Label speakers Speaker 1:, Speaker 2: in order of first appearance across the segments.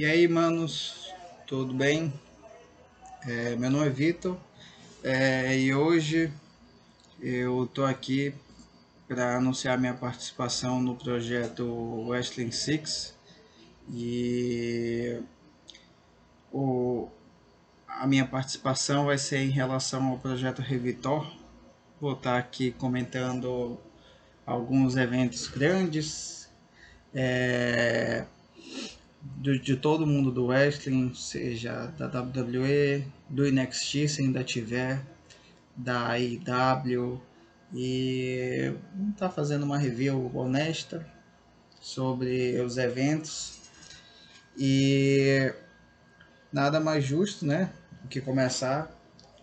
Speaker 1: E aí, manos, tudo bem? É, meu nome é Vitor é, e hoje eu tô aqui para anunciar minha participação no projeto Wrestling Six e o, a minha participação vai ser em relação ao projeto Revitor. Vou estar aqui comentando alguns eventos grandes. É, de, de todo mundo do wrestling, seja da WWE, do NXT se ainda tiver, da AEW e vamos estar tá fazendo uma review honesta sobre os eventos. E nada mais justo, né, que começar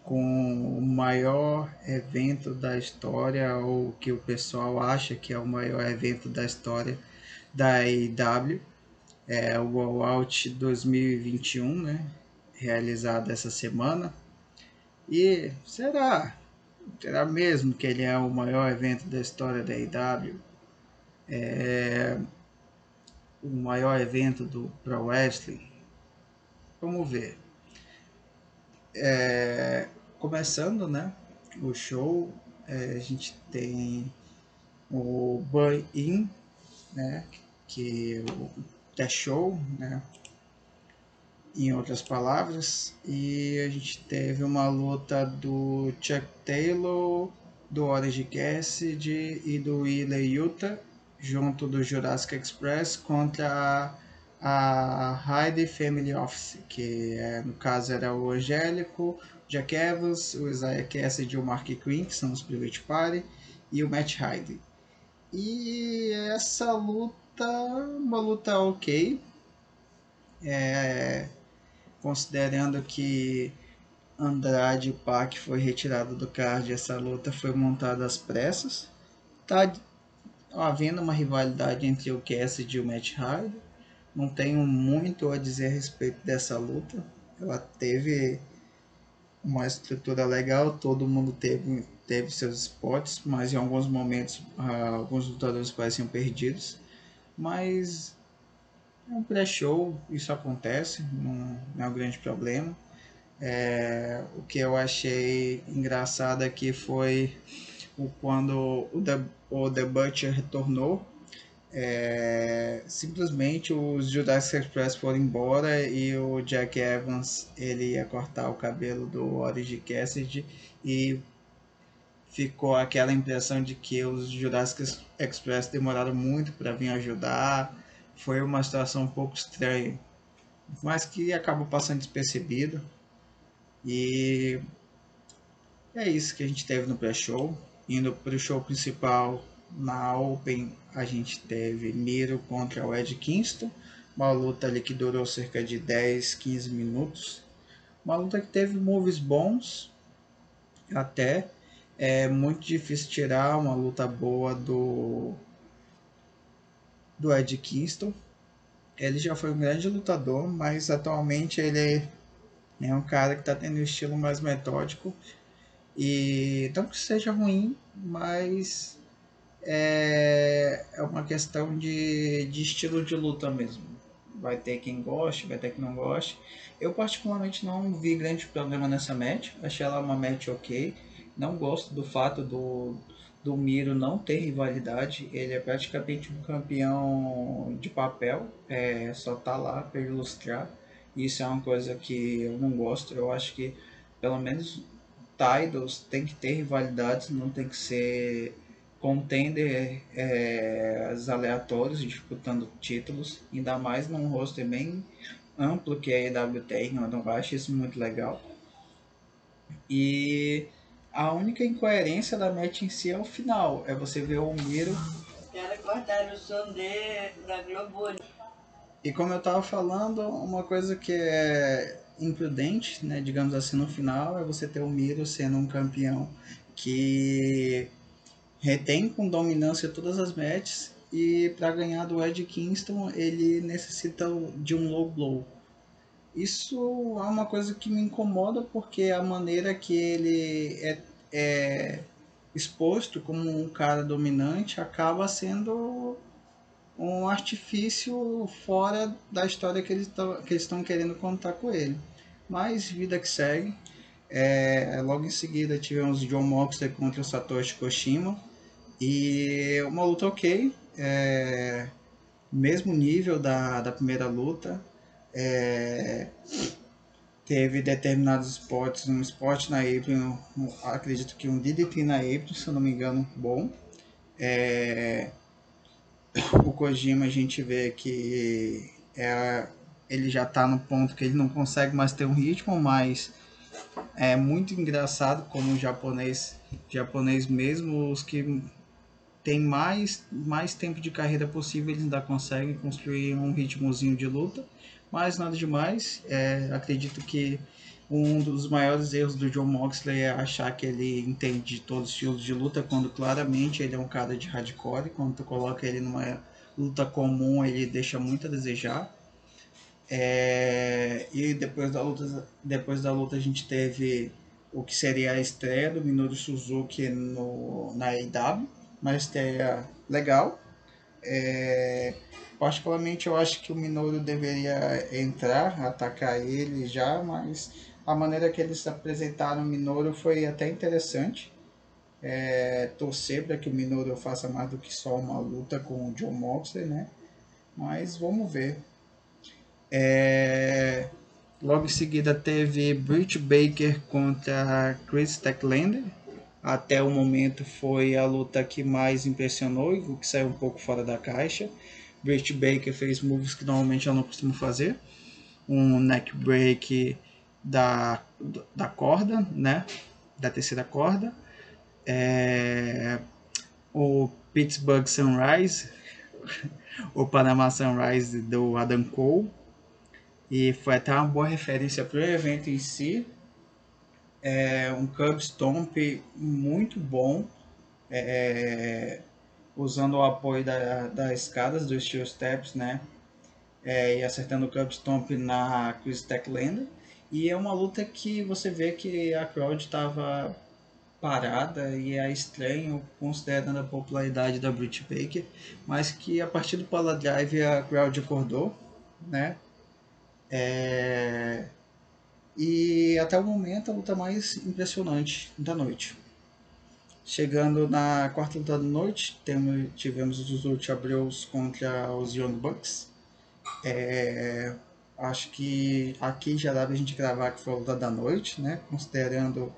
Speaker 1: com o maior evento da história ou que o pessoal acha que é o maior evento da história da AEW é, o All Out 2021, né? Realizado essa semana. E será? Será mesmo que ele é o maior evento da história da IW? É o maior evento do Pro Wrestling? Vamos ver. É, começando, né? O show, é, a gente tem o Buy In, né? Que o The Show, né? em outras palavras, e a gente teve uma luta do Chuck Taylor, do Orange Cassidy e do Wheeler Yuta, junto do Jurassic Express, contra a, a Heidi Family Office, que é, no caso era o Angélico, Jack Evans, o Isaiah Cassidy e o Mark Quinn, que são os Private Party, e o Matt Heidi. E essa luta uma luta ok. É, considerando que Andrade e Pac foi retirado do card, essa luta foi montada às pressas. Tá havendo uma rivalidade entre o Cassidy e o Matt Hardy. Não tenho muito a dizer a respeito dessa luta. Ela teve uma estrutura legal, todo mundo teve, teve seus spots, mas em alguns momentos ah, alguns lutadores pareciam perdidos. Mas é um pré-show, isso acontece, não, não, é um grande problema. É, o que eu achei engraçado aqui foi o, quando o The, o The Butcher retornou. É, simplesmente os Judas Express foram embora e o Jack Evans ele ia cortar o cabelo do Orange Cassidy e ficou aquela impressão de que os Jurassic Express demoraram muito para vir ajudar. Foi uma situação um pouco estranha, mas que acabou passando despercebido. E é isso que a gente teve no pré-show. Indo para o show principal, na Open, a gente teve Miro contra o Ed Kingston. Uma luta ali que durou cerca de 10, 15 minutos. Uma luta que teve moves bons até é muito difícil tirar uma luta boa do do Ed Kingston. Ele já foi um grande lutador, mas atualmente ele é um cara que está tendo um estilo mais metódico. E não que seja ruim, mas é, é uma questão de, de estilo de luta mesmo. Vai ter quem goste, vai ter quem não goste. Eu particularmente não vi grande problema nessa match. Achei ela uma match ok. Não gosto do fato do, do Miro não ter rivalidade. Ele é praticamente um campeão de papel. É, só tá lá para ilustrar. Isso é uma coisa que eu não gosto. Eu acho que pelo menos titles tem que ter rivalidades, não tem que ser contender é, aleatórios disputando títulos, ainda mais num roster bem amplo que a EW tem, eu não acho isso muito legal. E a única incoerência da match em si é o final. É você ver o Miro.
Speaker 2: Os cortaram o som de, da Globo.
Speaker 1: E como eu tava falando, uma coisa que é imprudente, né, digamos assim, no final, é você ter o Miro sendo um campeão que retém com dominância todas as matches e para ganhar do Ed Kingston ele necessita de um low blow. Isso é uma coisa que me incomoda porque a maneira que ele é, é exposto como um cara dominante acaba sendo um artifício fora da história que eles estão querendo contar com ele. Mas vida que segue. É, logo em seguida tivemos John Moxley contra Satoshi Koshima. E uma luta ok. É, mesmo nível da, da primeira luta. É, teve determinados esportes, um esporte na April, um, acredito que um DDT na April, se eu não me engano, bom. É, o Kojima a gente vê que é, ele já está no ponto que ele não consegue mais ter um ritmo, mas é muito engraçado como o japonês, japonês mesmo, os que tem mais, mais tempo de carreira possível, eles ainda conseguem construir um ritmozinho de luta, mas nada demais. É, acredito que um dos maiores erros do John Moxley é achar que ele entende todos os estilos de luta, quando claramente ele é um cara de hardcore. Quando tu coloca ele numa luta comum, ele deixa muito a desejar. É, e depois da, luta, depois da luta a gente teve o que seria a estreia do Minoru Suzuki no, na AEW, uma estreia legal. É, particularmente eu acho que o Minoru deveria entrar, atacar ele já, mas a maneira que eles apresentaram o Minoru foi até interessante. É, torcer para que o Minoru faça mais do que só uma luta com o John Moxley, né? Mas vamos ver. É, logo em seguida teve Britt Baker contra Chris Techlander. Até o momento foi a luta que mais impressionou e que saiu um pouco fora da caixa. Britt Baker fez moves que normalmente ela não costuma fazer. Um neck break da, da corda, né? Da terceira corda. É, o Pittsburgh Sunrise, o Panama Sunrise do Adam Cole. E foi até uma boa referência para o evento em si. É um Cub Stomp muito bom, é, usando o apoio da, das escadas dos Steel Steps, né? É, e acertando o Cub Stomp na Chris Techlander. E é uma luta que você vê que a crowd estava parada e é estranho considerando a popularidade da Britt Baker, mas que a partir do Pala Drive a crowd acordou, né? É... E até o momento a luta mais impressionante da noite. Chegando na quarta luta da noite, temos, tivemos os Ulti Abreus contra os Young Bucks. É, acho que aqui já dá pra gente gravar que foi a luta da noite, né? Considerando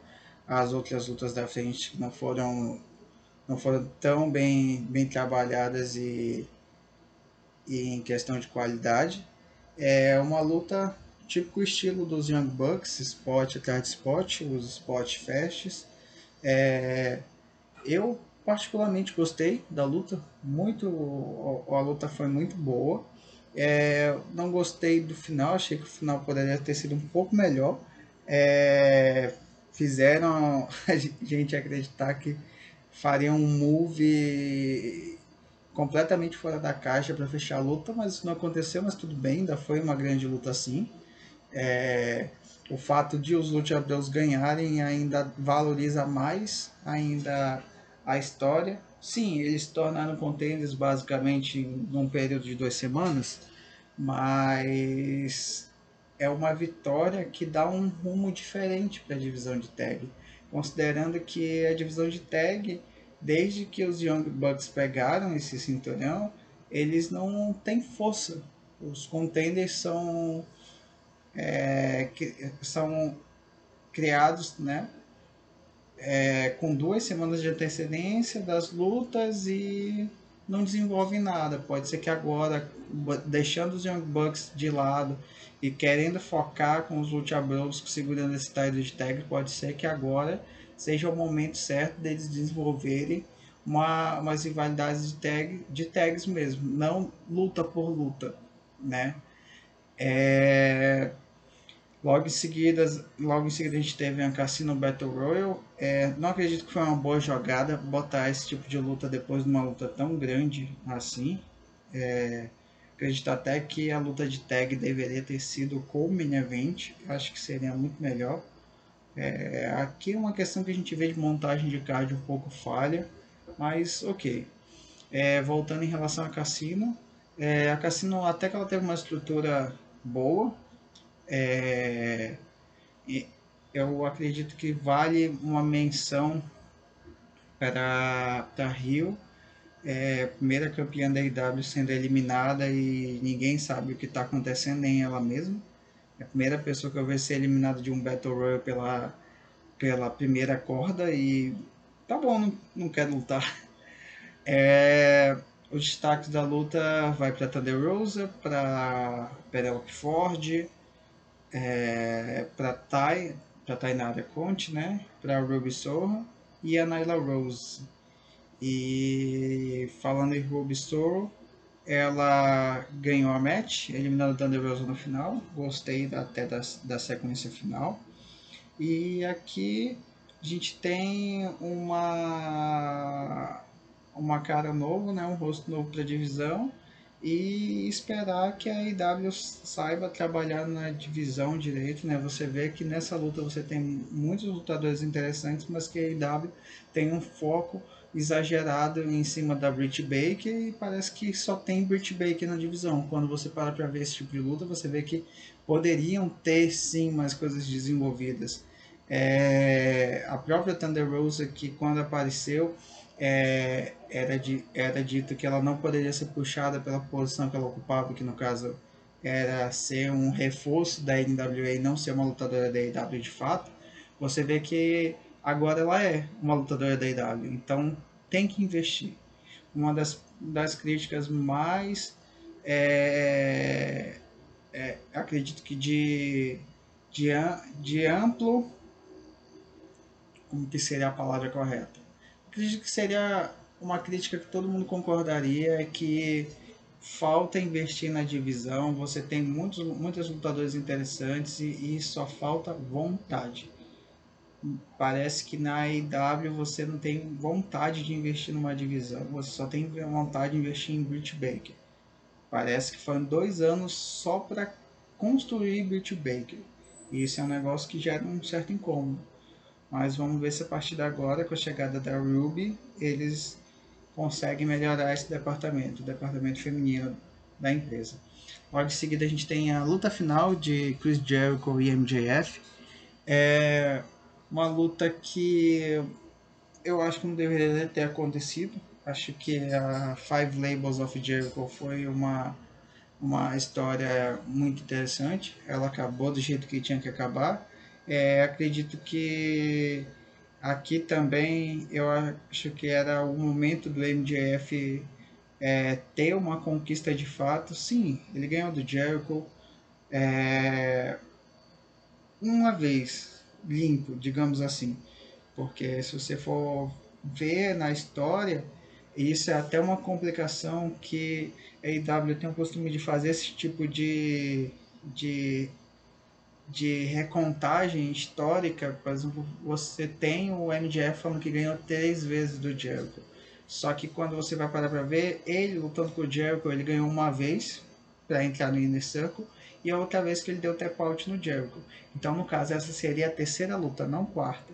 Speaker 1: as outras lutas da frente que não foram não foram tão bem, bem trabalhadas e, e em questão de qualidade. É uma luta típico estilo dos Young Bucks, spot atrás de spot, os spot fests. É, eu particularmente gostei da luta, muito a luta foi muito boa. É, não gostei do final, achei que o final poderia ter sido um pouco melhor. É, fizeram a gente acreditar que fariam um move completamente fora da caixa para fechar a luta, mas não aconteceu, mas tudo bem, ainda foi uma grande luta assim. É, o fato de os lutadores ganharem ainda valoriza mais ainda a história. Sim, eles tornaram contenders basicamente num período de duas semanas, mas é uma vitória que dá um rumo diferente para a divisão de tag, considerando que a divisão de tag, desde que os Young Bucks pegaram esse cinturão, eles não têm força. Os contenders são é, que são criados, né, é, com duas semanas de antecedência das lutas e não desenvolvem nada. Pode ser que agora, deixando os Young Bucks de lado e querendo focar com os Lucha Bros segurando esse title de tag, pode ser que agora seja o momento certo deles desenvolverem uma, umas rivalidades de, tag, de tags mesmo, não luta por luta, né? É... Logo em seguida, logo em seguida a gente teve a Cassino Battle Royale. É, não acredito que foi uma boa jogada botar esse tipo de luta depois de uma luta tão grande assim. É, acredito até que a luta de tag deveria ter sido com o main event. Acho que seria muito melhor. É, aqui é uma questão que a gente vê de montagem de card um pouco falha, mas ok. É, voltando em relação a Cassino, É, a Cassino até que ela teve uma estrutura boa. É, eu acredito que vale uma menção para, para Rio. É, primeira campeã da IW sendo eliminada e ninguém sabe o que está acontecendo, nem ela mesma. É a primeira pessoa que eu vejo ser eliminada de um Battle Royale pela, pela primeira corda e tá bom, não, não quero lutar. É, os destaques da luta vai para Thunder Rosa, para Penelope Ford, é, para Tai, para Tainara Conte, né? Para Ruby Sorra e a Nyla Rose. E falando em Ruby Sorro, ela ganhou a match, eliminando Thunder Rosa no final. Gostei até da, da sequência final. E aqui a gente tem uma uma cara nova, né, um rosto novo para a divisão e esperar que a IW saiba trabalhar na divisão direito, né? Você vê que nessa luta você tem muitos lutadores interessantes, mas que a IW tem um foco exagerado em cima da Britt Baker e parece que só tem Britt Baker na divisão. Quando você para para ver esse tipo de luta, você vê que poderiam ter sim mais coisas desenvolvidas. É, a própria Thunder Rosa que quando apareceu é, era, de, era dito que ela não poderia ser puxada pela posição que ela ocupava, que no caso era ser um reforço da NWA e não ser uma lutadora da IW de fato, você vê que agora ela é uma lutadora da IW, então tem que investir. Uma das, das críticas mais, é, é, acredito que de, de, de amplo, como que seria a palavra correta? Acredito que seria uma crítica que todo mundo concordaria é que falta investir na divisão, você tem muitos, muitos lutadores interessantes e, e só falta vontade. Parece que na IW você não tem vontade de investir numa divisão, você só tem vontade de investir em Britt Baker. Parece que foram dois anos só para construir Britt Baker. E isso é um negócio que gera um certo incômodo. Mas vamos ver se a partir de agora, com a chegada da Ruby, eles conseguem melhorar esse departamento, o departamento feminino da empresa. Logo em seguida a gente tem a luta final de Chris Jericho e MJF. É uma luta que eu acho que não deveria ter acontecido. Acho que a Five Labels of Jericho foi uma, uma história muito interessante. Ela acabou do jeito que tinha que acabar. É, acredito que aqui também eu acho que era o momento do MJF é, ter uma conquista de fato. Sim, ele ganhou do Jericho é, uma vez, limpo, digamos assim. Porque se você for ver na história, isso é até uma complicação que a AEW tem o costume de fazer esse tipo de, de de recontagem histórica, por exemplo, você tem o MJF falando que ganhou três vezes do Jericho. Só que quando você vai parar para ver, ele lutando com o Jericho, ele ganhou uma vez para entrar no Inner Circle e a outra vez que ele deu tap out no Jericho. Então, no caso, essa seria a terceira luta, não quarta.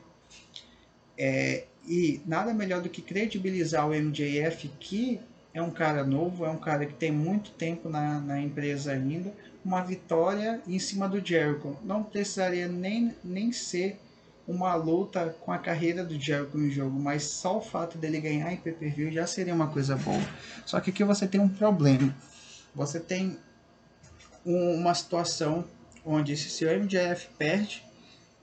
Speaker 1: É, e nada melhor do que credibilizar o MJF, que é um cara novo, é um cara que tem muito tempo na, na empresa ainda, uma vitória em cima do Jericho. Não precisaria nem, nem ser uma luta com a carreira do Jericho em jogo, mas só o fato dele ganhar em pay-per-view já seria uma coisa boa. Só que aqui você tem um problema. Você tem um, uma situação onde se o MJF perde,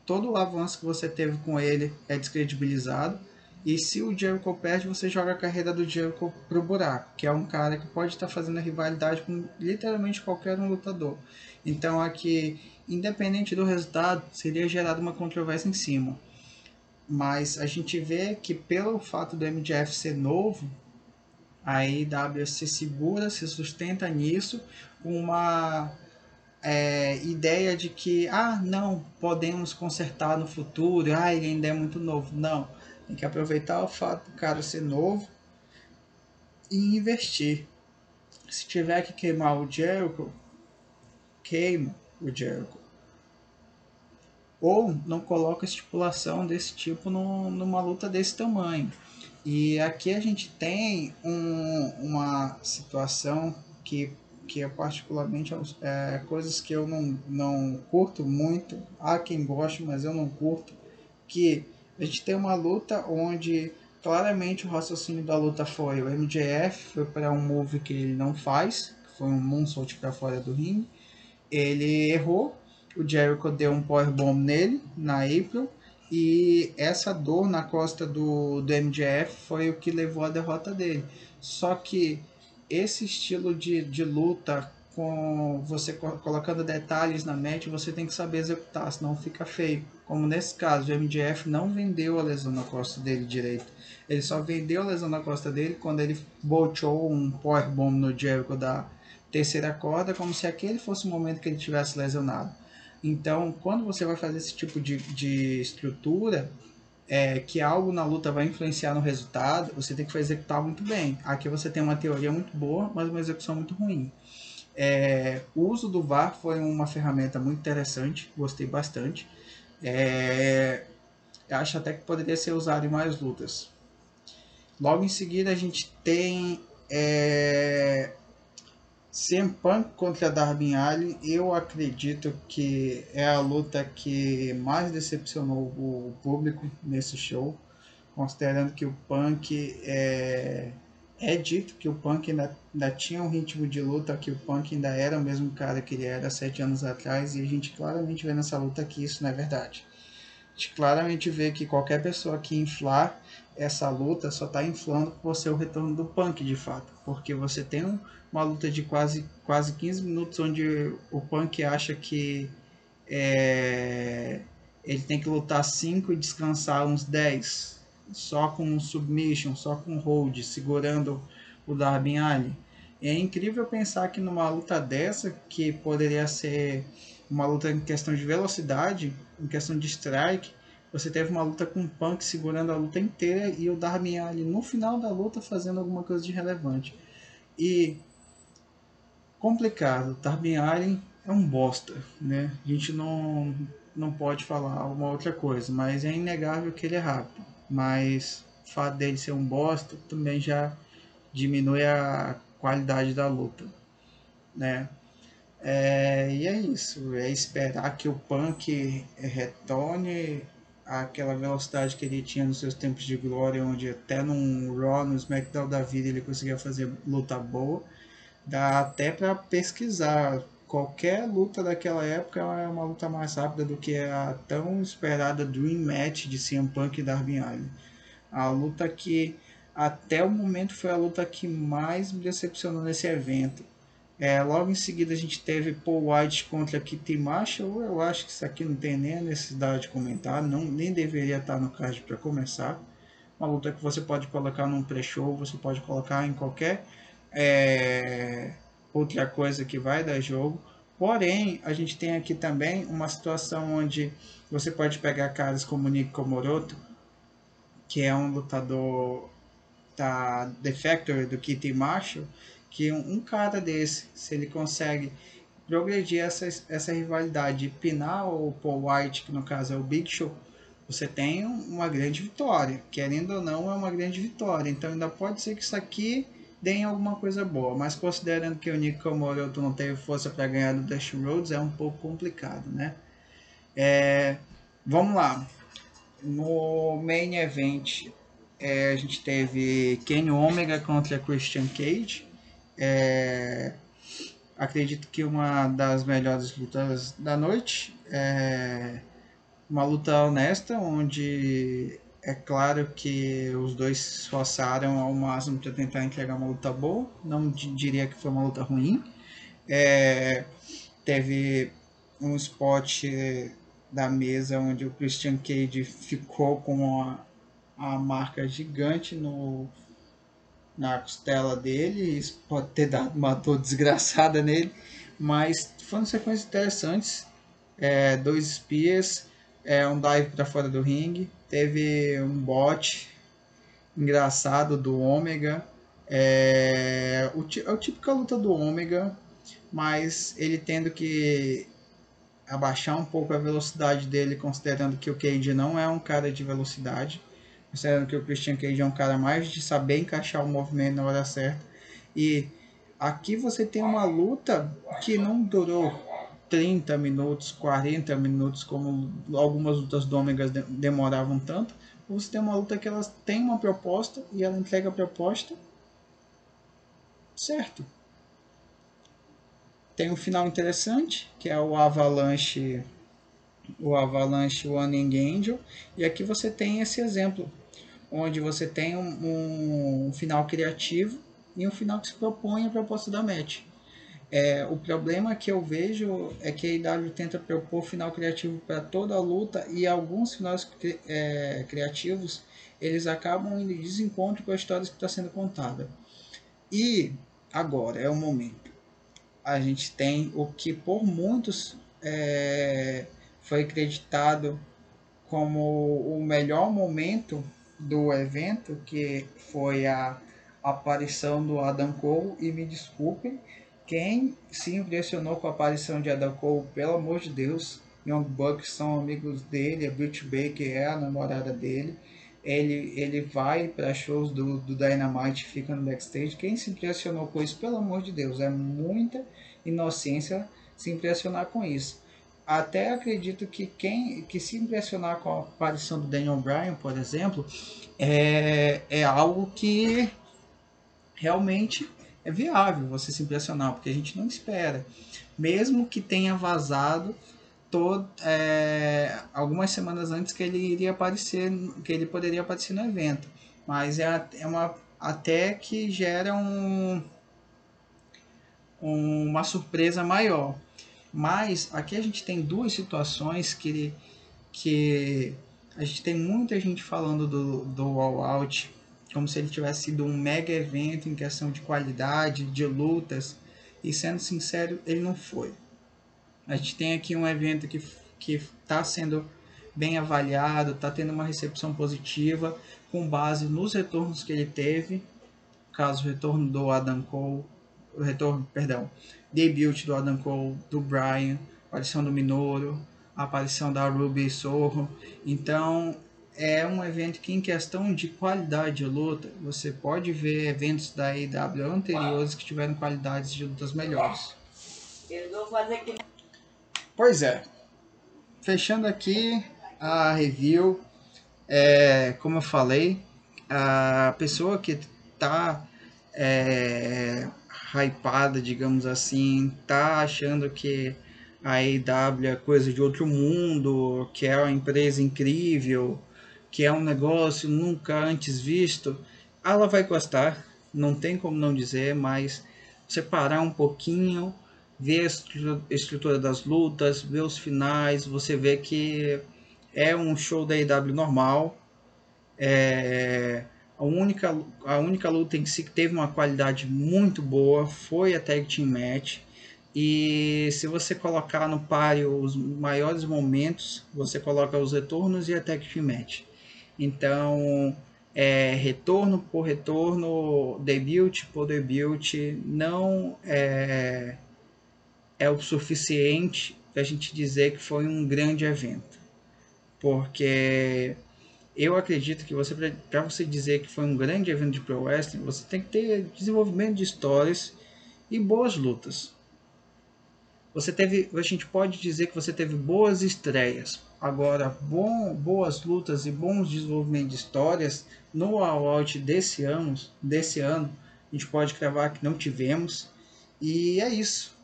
Speaker 1: todo o avanço que você teve com ele é descredibilizado e se o Jericho perde, você joga a carreira do Jericho pro buraco, que é um cara que pode estar fazendo a rivalidade com literalmente qualquer um lutador. Então aqui, independente do resultado, seria gerada uma controvérsia em cima. Mas a gente vê que pelo fato do MJF ser novo, a IW se segura, se sustenta nisso, uma é, ideia de que, ah, não, podemos consertar no futuro, ah, ele ainda é muito novo. Não tem que aproveitar o fato do cara ser novo e investir. Se tiver que queimar o Jericho, queima o Jericho. Ou não coloca estipulação desse tipo no, numa luta desse tamanho. E aqui a gente tem um, uma situação que, que é particularmente é, coisas que eu não, não curto muito. Há quem goste, mas eu não curto. Que a gente tem uma luta onde claramente o raciocínio da luta foi o MJF foi para um move que ele não faz, que foi um moonsault para fora do ringue. Ele errou, o Jericho deu um powerbomb nele na April e essa dor na costa do, do MJF foi o que levou à derrota dele. Só que esse estilo de, de luta com você colocando detalhes na match, você tem que saber executar, senão fica feio. Como nesse caso, o MJF não vendeu a lesão na costa dele direito. Ele só vendeu a lesão na costa dele quando ele boltou um powerbomb no Jericho da terceira corda, como se aquele fosse o momento que ele tivesse lesionado. Então, quando você vai fazer esse tipo de, de estrutura, é, que algo na luta vai influenciar no resultado, você tem que executar muito bem. Aqui você tem uma teoria muito boa, mas uma execução muito ruim. É, o uso do VAR foi uma ferramenta muito interessante, gostei bastante. É, acho até que poderia ser usado em mais lutas. Logo em seguida a gente tem é, CM Punk contra Darby Allin, eu acredito que é a luta que mais decepcionou o público nesse show, considerando que o Punk é, é dito que o Punk ainda, ainda tinha um ritmo de luta, que o Punk ainda era o mesmo cara que ele era sete anos atrás, e a gente claramente vê nessa luta que isso não é verdade. A gente claramente vê que qualquer pessoa que inflar essa luta só está inflando por ser o retorno do Punk de fato, porque você tem um uma luta de quase, quase 15 minutos onde o Punk acha que é, ele tem que lutar 5 e descansar uns 10, só com submission, só com hold, segurando o Darby Allin. É incrível pensar que numa luta dessa, que poderia ser uma luta em questão de velocidade, em questão de strike, você teve uma luta com o Punk segurando a luta inteira e o Darby Allin no final da luta fazendo alguma coisa de relevante. E complicado. Darby Allin é um bosta, né? A gente não, não pode falar uma outra coisa, mas é inegável que ele é rápido. Mas o fato dele ser um bosta também já diminui a qualidade da luta, né? É, e é isso, é esperar que o Punk retorne àquela velocidade que ele tinha nos seus tempos de glória, onde até num Raw, no SmackDown da vida, ele conseguia fazer luta boa Dá até para pesquisar. Qualquer luta daquela época é uma luta mais rápida do que a tão esperada Dream Match de CM Punk e Darby Allin. A luta que até o momento foi a luta que mais me decepcionou nesse evento. É, logo em seguida a gente teve Paul White contra Kitty Marshall. Eu acho que isso aqui não tem nem a necessidade de comentar, não, nem deveria estar no card para começar. Uma luta que você pode colocar num pré-show, você pode colocar em qualquer é, outra coisa que vai dar jogo. Porém, a gente tem aqui também uma situação onde você pode pegar caras como Nick Komoroto, que é um lutador da The Factory, do Kitty Marshall, que um, um cara desse, se ele consegue progredir essa, essa rivalidade e pinar o Paul White, que no caso é o Big Show, você tem uma grande vitória. Querendo ou não, é uma grande vitória. Então ainda pode ser que isso aqui deem alguma coisa boa, mas considerando que o Nico Moroto não teve força para ganhar do Dash Rhodes, é um pouco complicado, né? É, vamos lá. No main event, é, a gente teve Kenny Omega contra Christian Cage. É, acredito que uma das melhores lutas da noite. É, uma luta honesta, onde é claro que os dois se esforçaram ao máximo para tentar entregar uma luta boa. Não diria que foi uma luta ruim. É, teve um spot da mesa onde o Christian Cage ficou com uma, uma marca gigante no, na costela dele. Isso pode ter dado uma dor desgraçada nele. Mas foram sequências interessantes. É, dois espias, é, um dive para fora do ringue teve um bot engraçado do Ômega. É, o, é o típico luta do Ômega, mas ele tendo que abaixar um pouco a velocidade dele, considerando que o Cage não é um cara de velocidade, considerando que o Christian Cage é um cara mais de saber encaixar o movimento na hora certa. E Aqui você tem uma luta que não durou 30 minutos, 40 minutos, como algumas lutas do Ômega demoravam tanto. Você tem uma luta que ela tem uma proposta e ela entrega a proposta certo. Tem um final interessante, que é o Avalanche o Avalanche One Angel, e aqui você tem esse exemplo, onde você tem um, um final criativo e um final que se propõe a proposta da match. É, o problema que eu vejo é que a IW tenta propor final criativo para toda a luta e alguns finais é, criativos eles acabam em desencontro com a história que está sendo contada. E agora é o momento. A gente tem o que por muitos é, foi acreditado como o melhor momento do evento, que foi a aparição do Adam Cole. E me desculpem, quem se impressionou com a aparição de Adam Cole, pelo amor de Deus, Young Bucks são amigos dele, a Britt Baker é a namorada dele. Ele, ele vai para shows do, do Dynamite fica no backstage. Quem se impressionou com isso, pelo amor de Deus, é muita inocência se impressionar com isso até acredito que quem que se impressionar com a aparição do Daniel Bryan, por exemplo, é, é algo que realmente é viável você se impressionar, porque a gente não espera. Mesmo que tenha vazado todo, é, algumas semanas antes que ele iria aparecer, que ele poderia aparecer no evento. Mas é, é uma até que gera um, uma surpresa maior. Mas aqui a gente tem duas situações que, que a gente tem muita gente falando do, do All Out como se ele tivesse sido um mega evento em questão de qualidade, de lutas, e sendo sincero, ele não foi. A gente tem aqui um evento que está sendo bem avaliado, está tendo uma recepção positiva, com base nos retornos que ele teve, caso o retorno do Adam Cole, o retorno, perdão, debut do Adam Cole, do Brian, aparição do Minoru, aparição da Ruby Sorro. Então é um evento que em questão de qualidade de luta, você pode ver eventos da IW anteriores que tiveram qualidades de lutas melhores. Pois é. Fechando aqui a review, é, como eu falei, a pessoa que está é, hypada, digamos assim, tá achando que a AEW é coisa de outro mundo, que é uma empresa incrível, que é um negócio nunca antes visto, ela vai gostar, não tem como não dizer, mas você parar um pouquinho, ver a estrutura das lutas, ver os finais, você vê que é um show da AEW normal. É, a única, a única luta em si que teve uma qualidade muito boa foi a Tag Team Match. E se você colocar no páreo os maiores momentos, você coloca os retornos e a Tag Team Match. Então, é, retorno por retorno, debut por debut, não é, é o suficiente para a gente dizer que foi um grande evento. Porque eu acredito que você para você dizer que foi um grande evento de pro wrestling, você tem que ter desenvolvimento de histórias e boas lutas. Você teve, a gente pode dizer que você teve boas estreias. Agora, bom, boas lutas e bons desenvolvimentos de histórias no All Out desse ano, desse ano, a gente pode cravar que não tivemos. E é isso.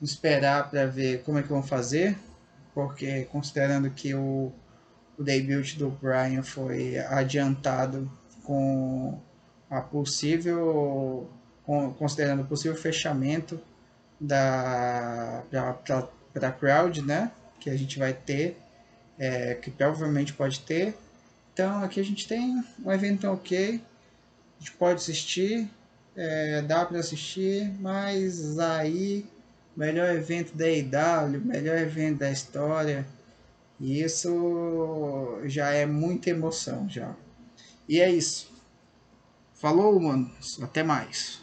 Speaker 1: Esperar para ver como é que vão fazer, porque considerando que o o debut do Brian foi adiantado com a possível considerando o possível fechamento da para crowd, né, que a gente vai ter, é, que provavelmente pode ter. Então aqui a gente tem um evento ok, a gente pode assistir, é, dá para assistir, mas aí melhor evento da IW, melhor evento da história, e isso já é muita emoção já. E é isso. Falou, mano. Até mais.